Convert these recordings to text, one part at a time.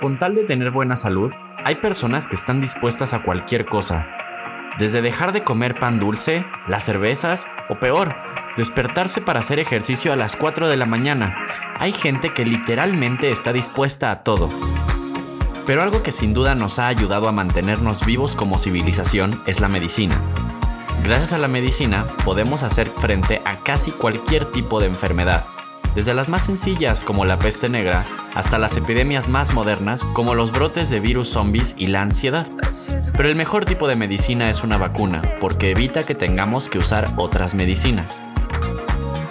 con tal de tener buena salud, hay personas que están dispuestas a cualquier cosa. Desde dejar de comer pan dulce, las cervezas o peor, despertarse para hacer ejercicio a las 4 de la mañana. Hay gente que literalmente está dispuesta a todo. Pero algo que sin duda nos ha ayudado a mantenernos vivos como civilización es la medicina. Gracias a la medicina podemos hacer frente a casi cualquier tipo de enfermedad, desde las más sencillas como la peste negra hasta las epidemias más modernas como los brotes de virus zombies y la ansiedad. Pero el mejor tipo de medicina es una vacuna, porque evita que tengamos que usar otras medicinas.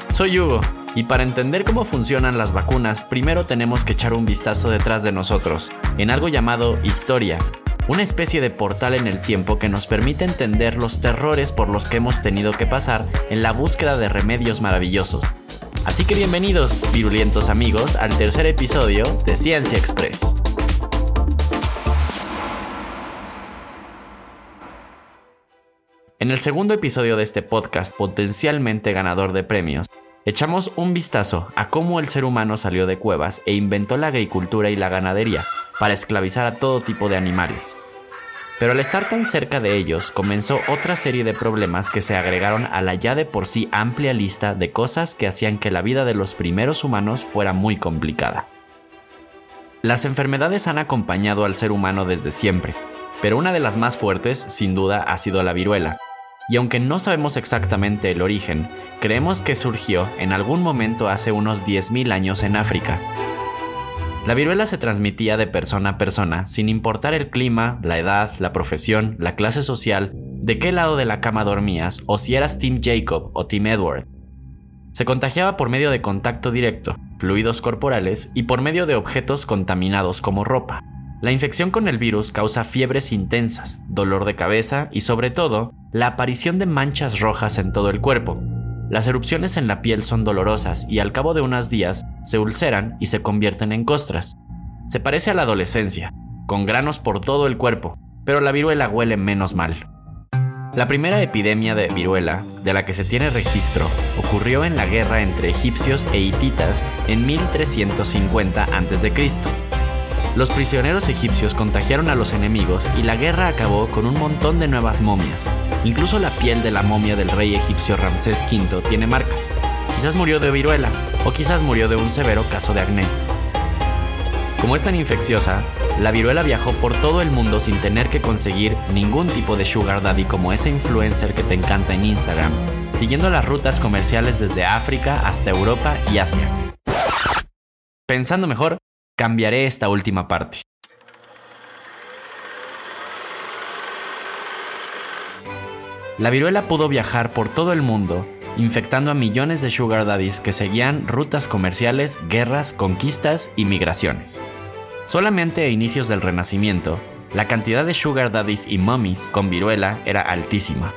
Soy Hugo, y para entender cómo funcionan las vacunas, primero tenemos que echar un vistazo detrás de nosotros, en algo llamado historia, una especie de portal en el tiempo que nos permite entender los terrores por los que hemos tenido que pasar en la búsqueda de remedios maravillosos. Así que bienvenidos, virulentos amigos, al tercer episodio de Ciencia Express. En el segundo episodio de este podcast, potencialmente ganador de premios, echamos un vistazo a cómo el ser humano salió de cuevas e inventó la agricultura y la ganadería para esclavizar a todo tipo de animales. Pero al estar tan cerca de ellos, comenzó otra serie de problemas que se agregaron a la ya de por sí amplia lista de cosas que hacían que la vida de los primeros humanos fuera muy complicada. Las enfermedades han acompañado al ser humano desde siempre, pero una de las más fuertes, sin duda, ha sido la viruela, y aunque no sabemos exactamente el origen, creemos que surgió en algún momento hace unos 10.000 años en África. La viruela se transmitía de persona a persona, sin importar el clima, la edad, la profesión, la clase social, de qué lado de la cama dormías o si eras Team Jacob o Team Edward. Se contagiaba por medio de contacto directo, fluidos corporales y por medio de objetos contaminados como ropa. La infección con el virus causa fiebres intensas, dolor de cabeza y sobre todo, la aparición de manchas rojas en todo el cuerpo. Las erupciones en la piel son dolorosas y al cabo de unos días se ulceran y se convierten en costras. Se parece a la adolescencia, con granos por todo el cuerpo, pero la viruela huele menos mal. La primera epidemia de viruela, de la que se tiene registro, ocurrió en la guerra entre egipcios e hititas en 1350 a.C. Los prisioneros egipcios contagiaron a los enemigos y la guerra acabó con un montón de nuevas momias. Incluso la piel de la momia del rey egipcio Ramsés V tiene marcas. Quizás murió de viruela o quizás murió de un severo caso de acné. Como es tan infecciosa, la viruela viajó por todo el mundo sin tener que conseguir ningún tipo de sugar daddy como ese influencer que te encanta en Instagram, siguiendo las rutas comerciales desde África hasta Europa y Asia. Pensando mejor, cambiaré esta última parte. La viruela pudo viajar por todo el mundo, infectando a millones de sugar daddies que seguían rutas comerciales, guerras, conquistas y migraciones. Solamente a inicios del Renacimiento, la cantidad de sugar daddies y mummies con viruela era altísima.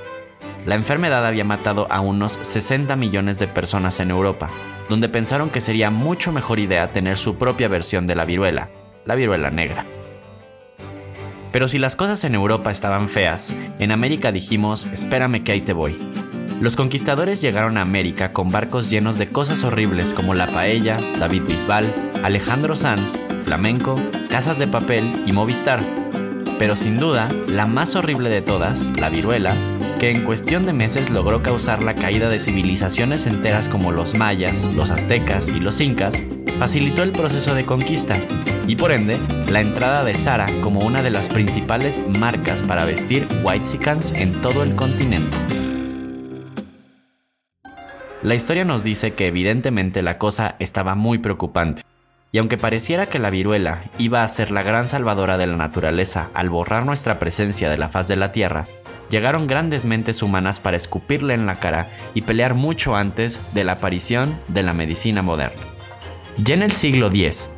La enfermedad había matado a unos 60 millones de personas en Europa, donde pensaron que sería mucho mejor idea tener su propia versión de la viruela, la viruela negra. Pero si las cosas en Europa estaban feas, en América dijimos, espérame que ahí te voy. Los conquistadores llegaron a América con barcos llenos de cosas horribles como la paella, David Bisbal, Alejandro Sanz, flamenco, casas de papel y Movistar. Pero sin duda, la más horrible de todas, la viruela, que en cuestión de meses logró causar la caída de civilizaciones enteras como los mayas, los aztecas y los incas, facilitó el proceso de conquista y por ende la entrada de Sara como una de las principales marcas para vestir whitesicans en todo el continente. La historia nos dice que evidentemente la cosa estaba muy preocupante. Y aunque pareciera que la viruela iba a ser la gran salvadora de la naturaleza al borrar nuestra presencia de la faz de la Tierra, llegaron grandes mentes humanas para escupirle en la cara y pelear mucho antes de la aparición de la medicina moderna. Ya en el siglo X,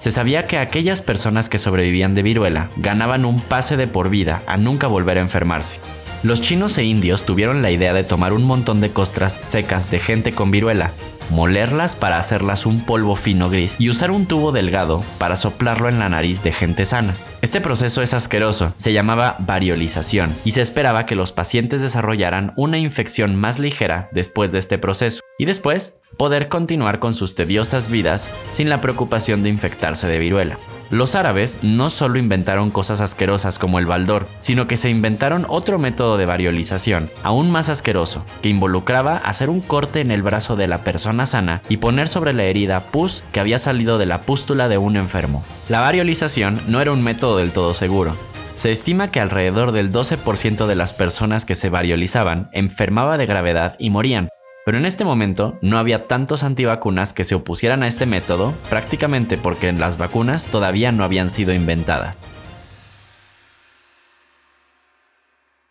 se sabía que aquellas personas que sobrevivían de viruela ganaban un pase de por vida a nunca volver a enfermarse. Los chinos e indios tuvieron la idea de tomar un montón de costras secas de gente con viruela, molerlas para hacerlas un polvo fino gris y usar un tubo delgado para soplarlo en la nariz de gente sana. Este proceso es asqueroso, se llamaba variolización y se esperaba que los pacientes desarrollaran una infección más ligera después de este proceso y después poder continuar con sus tediosas vidas sin la preocupación de infectarse de viruela. Los árabes no solo inventaron cosas asquerosas como el baldor, sino que se inventaron otro método de variolización, aún más asqueroso, que involucraba hacer un corte en el brazo de la persona sana y poner sobre la herida pus que había salido de la pústula de un enfermo. La variolización no era un método del todo seguro, se estima que alrededor del 12% de las personas que se variolizaban enfermaba de gravedad y morían, pero en este momento no había tantos antivacunas que se opusieran a este método, prácticamente porque las vacunas todavía no habían sido inventadas.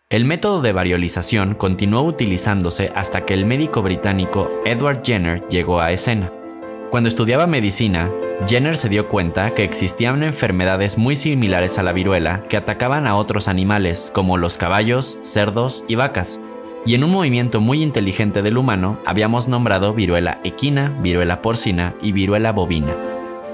El método de variolización continuó utilizándose hasta que el médico británico Edward Jenner llegó a escena. Cuando estudiaba medicina, Jenner se dio cuenta que existían enfermedades muy similares a la viruela que atacaban a otros animales como los caballos, cerdos y vacas, y en un movimiento muy inteligente del humano habíamos nombrado viruela equina, viruela porcina y viruela bovina.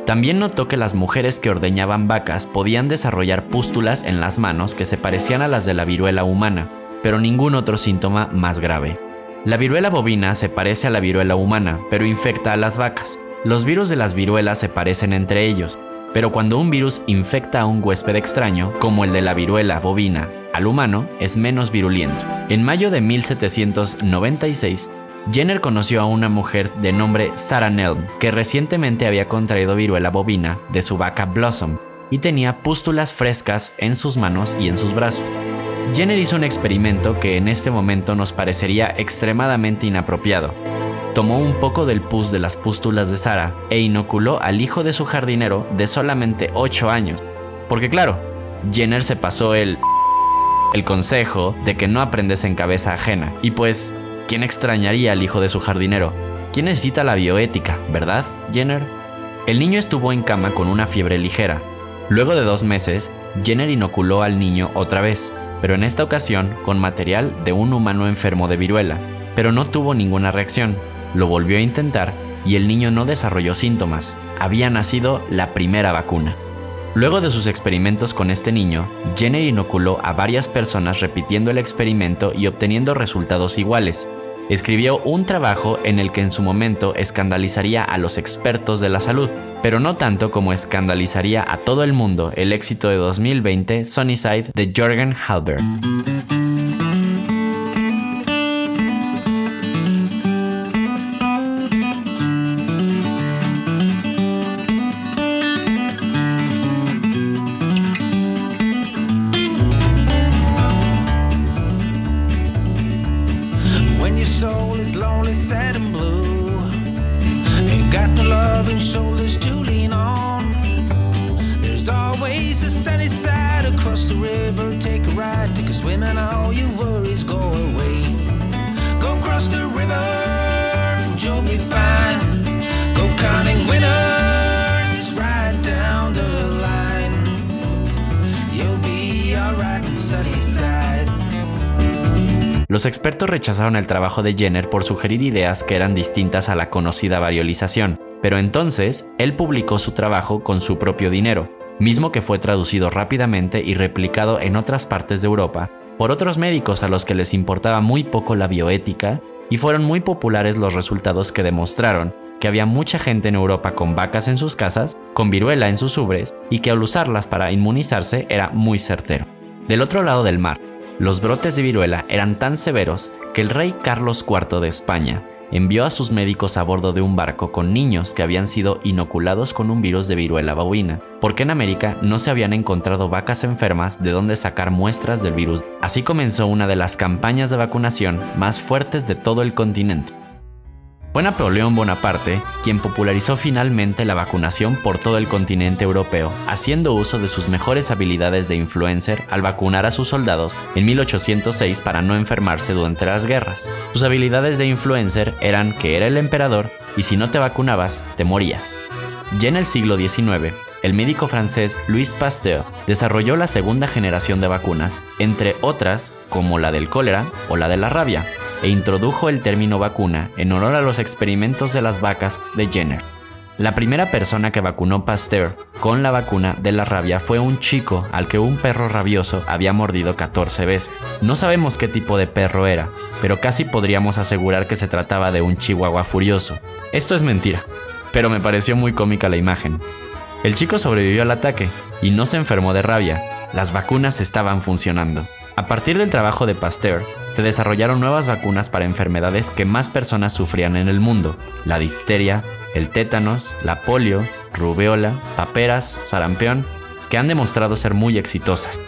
También notó que las mujeres que ordeñaban vacas podían desarrollar pústulas en las manos que se parecían a las de la viruela humana, pero ningún otro síntoma más grave. La viruela bovina se parece a la viruela humana, pero infecta a las vacas. Los virus de las viruelas se parecen entre ellos, pero cuando un virus infecta a un huésped extraño, como el de la viruela bovina, al humano, es menos virulento. En mayo de 1796, Jenner conoció a una mujer de nombre Sarah Nelms, que recientemente había contraído viruela bovina de su vaca Blossom y tenía pústulas frescas en sus manos y en sus brazos. Jenner hizo un experimento que en este momento nos parecería extremadamente inapropiado, tomó un poco del pus de las pústulas de Sara e inoculó al hijo de su jardinero de solamente 8 años. Porque claro, Jenner se pasó el el consejo de que no aprendes en cabeza ajena. Y pues, ¿quién extrañaría al hijo de su jardinero? ¿Quién necesita la bioética, verdad, Jenner? El niño estuvo en cama con una fiebre ligera. Luego de dos meses, Jenner inoculó al niño otra vez, pero en esta ocasión con material de un humano enfermo de viruela, pero no tuvo ninguna reacción. Lo volvió a intentar y el niño no desarrolló síntomas. Había nacido la primera vacuna. Luego de sus experimentos con este niño, Jenner inoculó a varias personas repitiendo el experimento y obteniendo resultados iguales. Escribió un trabajo en el que en su momento escandalizaría a los expertos de la salud, pero no tanto como escandalizaría a todo el mundo el éxito de 2020 Sunnyside de Jorgen Halbert. Los expertos rechazaron el trabajo de Jenner por sugerir ideas que eran distintas a la conocida variolización, pero entonces él publicó su trabajo con su propio dinero, mismo que fue traducido rápidamente y replicado en otras partes de Europa por otros médicos a los que les importaba muy poco la bioética y fueron muy populares los resultados que demostraron que había mucha gente en Europa con vacas en sus casas, con viruela en sus ubres y que al usarlas para inmunizarse era muy certero. Del otro lado del mar, los brotes de viruela eran tan severos que el rey Carlos IV de España envió a sus médicos a bordo de un barco con niños que habían sido inoculados con un virus de viruela bovina, porque en América no se habían encontrado vacas enfermas de donde sacar muestras del virus. Así comenzó una de las campañas de vacunación más fuertes de todo el continente. Fue Napoleón Bonaparte quien popularizó finalmente la vacunación por todo el continente europeo, haciendo uso de sus mejores habilidades de influencer al vacunar a sus soldados en 1806 para no enfermarse durante las guerras. Sus habilidades de influencer eran que era el emperador y si no te vacunabas, te morías. Ya en el siglo XIX, el médico francés Louis Pasteur desarrolló la segunda generación de vacunas, entre otras como la del cólera o la de la rabia, e introdujo el término vacuna en honor a los experimentos de las vacas de Jenner. La primera persona que vacunó Pasteur con la vacuna de la rabia fue un chico al que un perro rabioso había mordido 14 veces. No sabemos qué tipo de perro era, pero casi podríamos asegurar que se trataba de un chihuahua furioso. Esto es mentira, pero me pareció muy cómica la imagen. El chico sobrevivió al ataque y no se enfermó de rabia. Las vacunas estaban funcionando. A partir del trabajo de Pasteur, se desarrollaron nuevas vacunas para enfermedades que más personas sufrían en el mundo, la difteria, el tétanos, la polio, rubeola, paperas, sarampión, que han demostrado ser muy exitosas.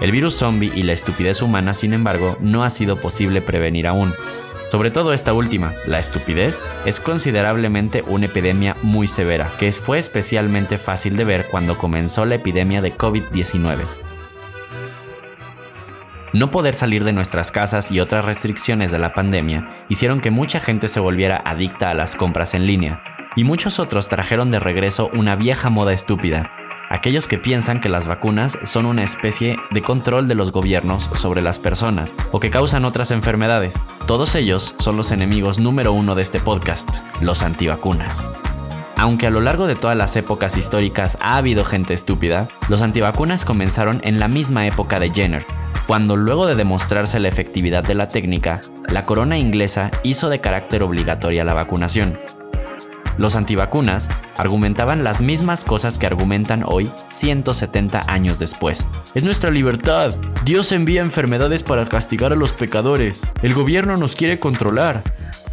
El virus zombie y la estupidez humana, sin embargo, no ha sido posible prevenir aún. Sobre todo esta última, la estupidez, es considerablemente una epidemia muy severa, que fue especialmente fácil de ver cuando comenzó la epidemia de COVID-19. No poder salir de nuestras casas y otras restricciones de la pandemia hicieron que mucha gente se volviera adicta a las compras en línea, y muchos otros trajeron de regreso una vieja moda estúpida, aquellos que piensan que las vacunas son una especie de control de los gobiernos sobre las personas o que causan otras enfermedades. Todos ellos son los enemigos número uno de este podcast, los antivacunas. Aunque a lo largo de todas las épocas históricas ha habido gente estúpida, los antivacunas comenzaron en la misma época de Jenner, cuando luego de demostrarse la efectividad de la técnica, la corona inglesa hizo de carácter obligatoria la vacunación. Los antivacunas argumentaban las mismas cosas que argumentan hoy 170 años después. Es nuestra libertad. Dios envía enfermedades para castigar a los pecadores. El gobierno nos quiere controlar.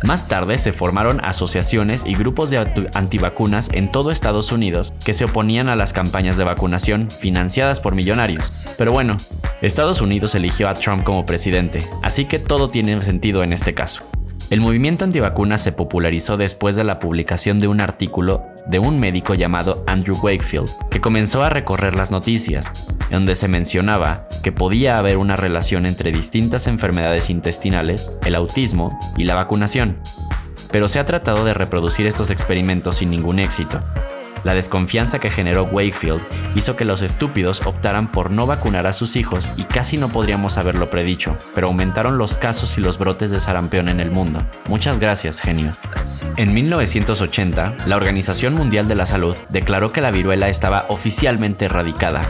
Más tarde se formaron asociaciones y grupos de antivacunas en todo Estados Unidos que se oponían a las campañas de vacunación financiadas por millonarios. Pero bueno, Estados Unidos eligió a Trump como presidente, así que todo tiene sentido en este caso. El movimiento antivacunas se popularizó después de la publicación de un artículo de un médico llamado Andrew Wakefield, que comenzó a recorrer las noticias, donde se mencionaba que podía haber una relación entre distintas enfermedades intestinales, el autismo y la vacunación. Pero se ha tratado de reproducir estos experimentos sin ningún éxito, la desconfianza que generó Wakefield hizo que los estúpidos optaran por no vacunar a sus hijos y casi no podríamos haberlo predicho, pero aumentaron los casos y los brotes de sarampión en el mundo. Muchas gracias, genio. En 1980, la Organización Mundial de la Salud declaró que la viruela estaba oficialmente erradicada.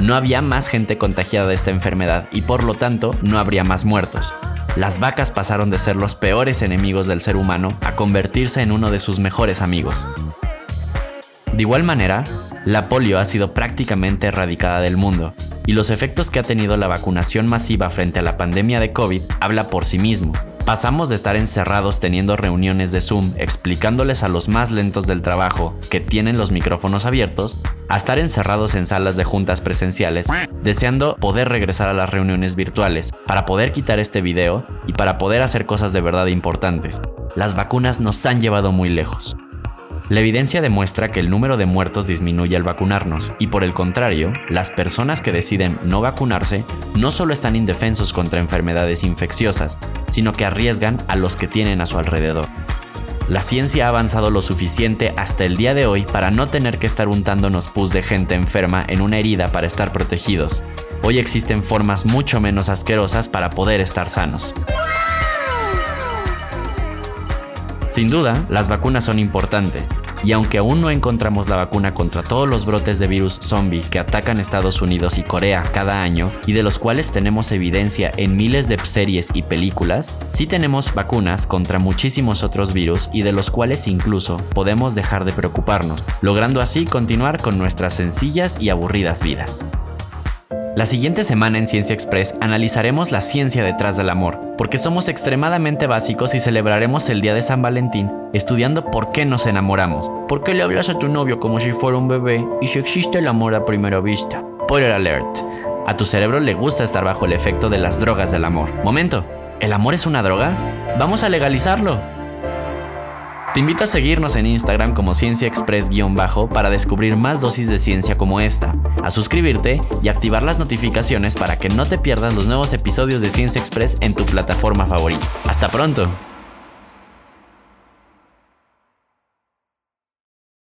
No había más gente contagiada de esta enfermedad y por lo tanto no habría más muertos. Las vacas pasaron de ser los peores enemigos del ser humano a convertirse en uno de sus mejores amigos. De igual manera, la polio ha sido prácticamente erradicada del mundo, y los efectos que ha tenido la vacunación masiva frente a la pandemia de COVID habla por sí mismo. Pasamos de estar encerrados teniendo reuniones de Zoom explicándoles a los más lentos del trabajo que tienen los micrófonos abiertos, a estar encerrados en salas de juntas presenciales, deseando poder regresar a las reuniones virtuales para poder quitar este video y para poder hacer cosas de verdad importantes. Las vacunas nos han llevado muy lejos. La evidencia demuestra que el número de muertos disminuye al vacunarnos y por el contrario, las personas que deciden no vacunarse no solo están indefensos contra enfermedades infecciosas, sino que arriesgan a los que tienen a su alrededor. La ciencia ha avanzado lo suficiente hasta el día de hoy para no tener que estar untándonos pus de gente enferma en una herida para estar protegidos. Hoy existen formas mucho menos asquerosas para poder estar sanos. Sin duda, las vacunas son importantes, y aunque aún no encontramos la vacuna contra todos los brotes de virus zombie que atacan Estados Unidos y Corea cada año, y de los cuales tenemos evidencia en miles de series y películas, sí tenemos vacunas contra muchísimos otros virus y de los cuales incluso podemos dejar de preocuparnos, logrando así continuar con nuestras sencillas y aburridas vidas. La siguiente semana en Ciencia Express analizaremos la ciencia detrás del amor, porque somos extremadamente básicos y celebraremos el día de San Valentín estudiando por qué nos enamoramos. ¿Por qué le hablas a tu novio como si fuera un bebé y si existe el amor a primera vista? Spoiler alert. A tu cerebro le gusta estar bajo el efecto de las drogas del amor. Momento, ¿el amor es una droga? Vamos a legalizarlo. Te invito a seguirnos en Instagram como Ciencia Express-bajo para descubrir más dosis de ciencia como esta, a suscribirte y activar las notificaciones para que no te pierdas los nuevos episodios de Ciencia Express en tu plataforma favorita. ¡Hasta pronto!